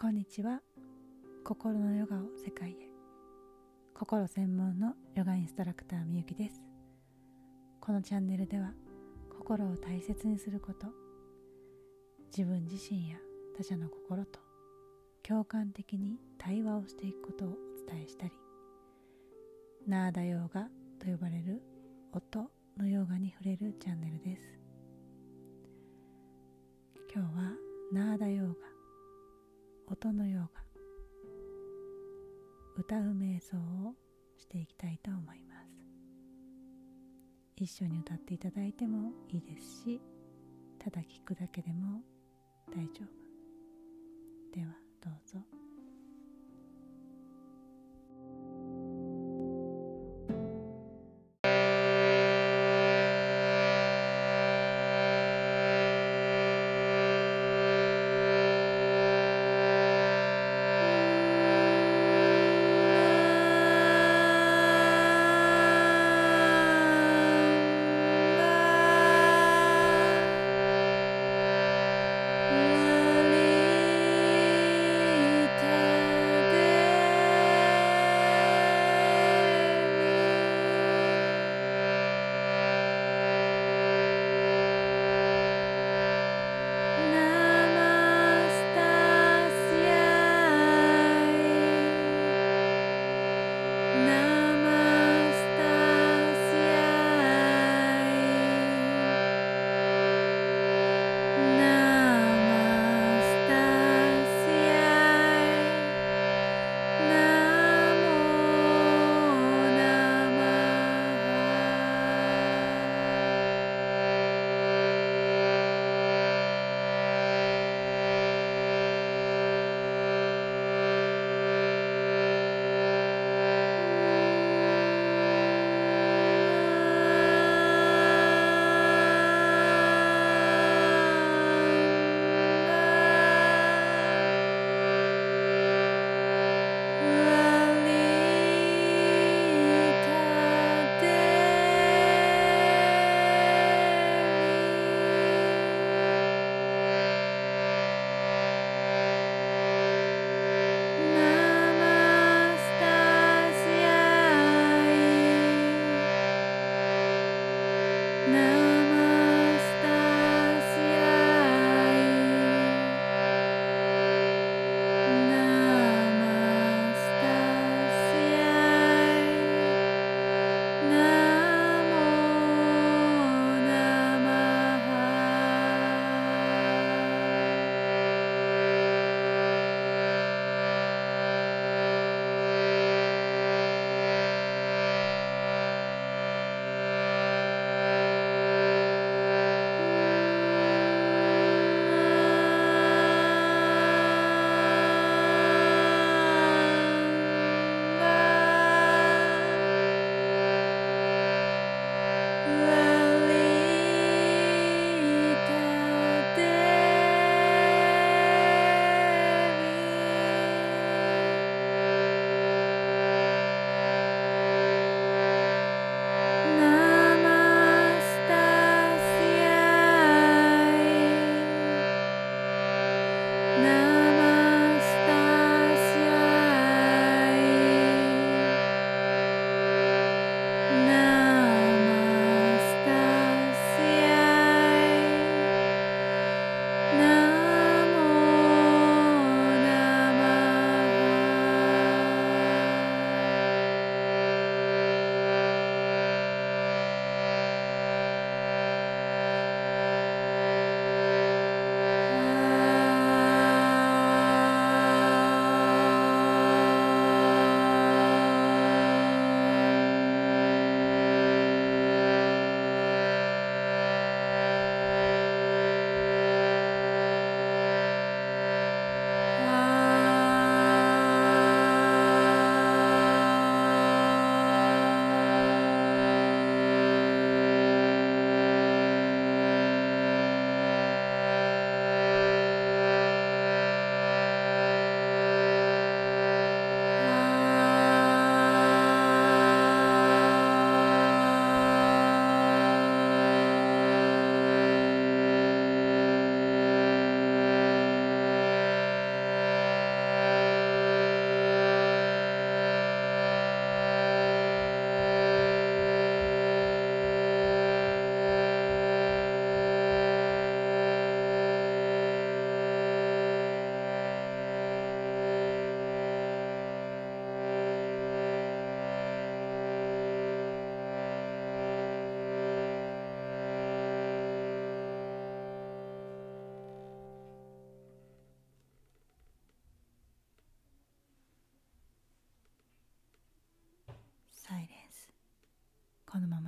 こんにちは心のヨガを世界へ。心専門のヨガインストラクターみゆきです。このチャンネルでは心を大切にすること自分自身や他者の心と共感的に対話をしていくことをお伝えしたりナーダヨーガと呼ばれる音のヨガに触れるチャンネルです。今日はナーダヨーガ音のヨガ歌う瞑想をしていきたいと思います。一緒に歌っていただいてもいいですしただ聞くだけでも大丈夫。ではどうぞ。now.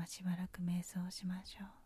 はしばらく瞑想しましょう。